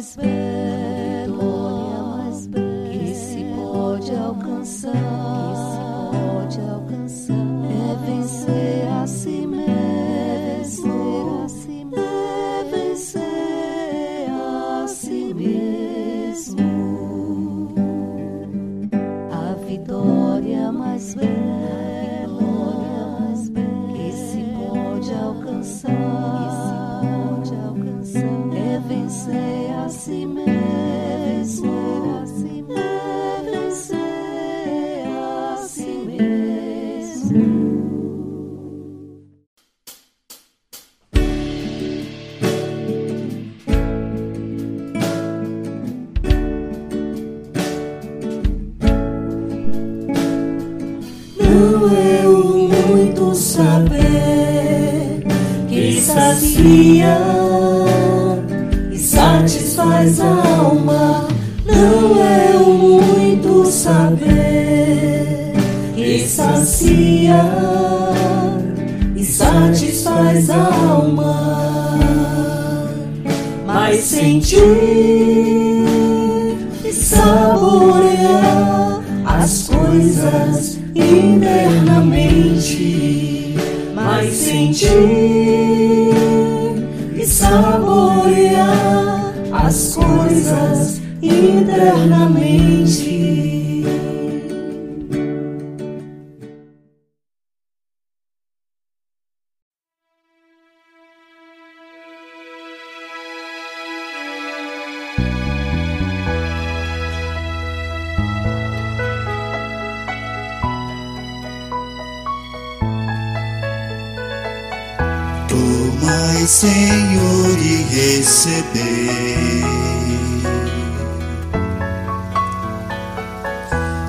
mais belo que se pode alcançar, que se pode alcançar é vencer a si mesmo, é vencer a si mesmo. A vitória mais bela vencer a si mesmo. É vencer a si mesmo. Não é muito saber que sacia satisfaz a alma. Não é o muito saber que sacia e satisfaz a alma. Mas sentir e saborear as coisas internamente, mas sentir e saborear as coisas internamente. Tomai, Senhor, e recebei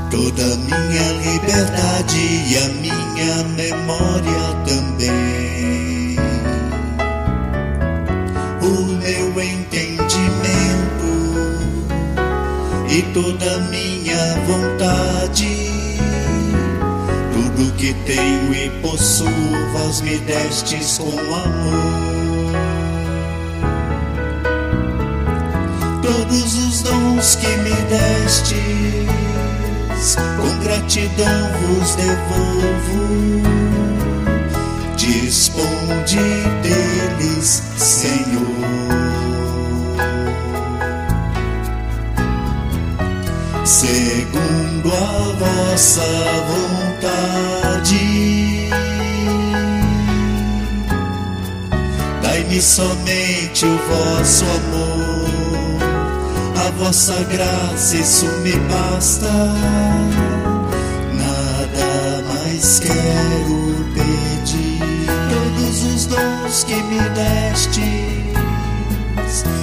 toda minha liberdade e a minha memória também. O meu entendimento e toda minha vontade. Que tenho e possuo, vós me destes com amor. Todos os dons que me destes, com gratidão vos devolvo. Disponde deles, Senhor. segundo a vossa vontade. Dai-me somente o vosso amor, a vossa graça, isso me basta. Nada mais quero pedir. Todos os dons que me destes,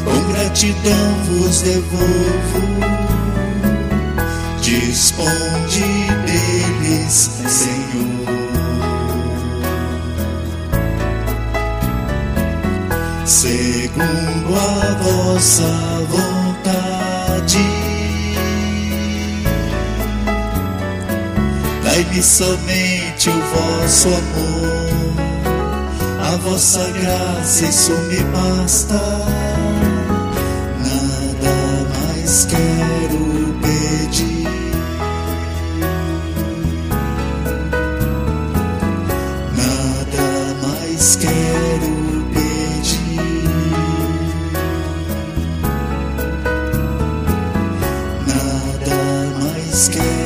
com gratidão vos devolvo. Disponde deles, Senhor. Segundo a vossa vontade, dai-me somente o vosso amor, a vossa graça, isso me basta. Nada mais quero pedir. Nada mais quero scared.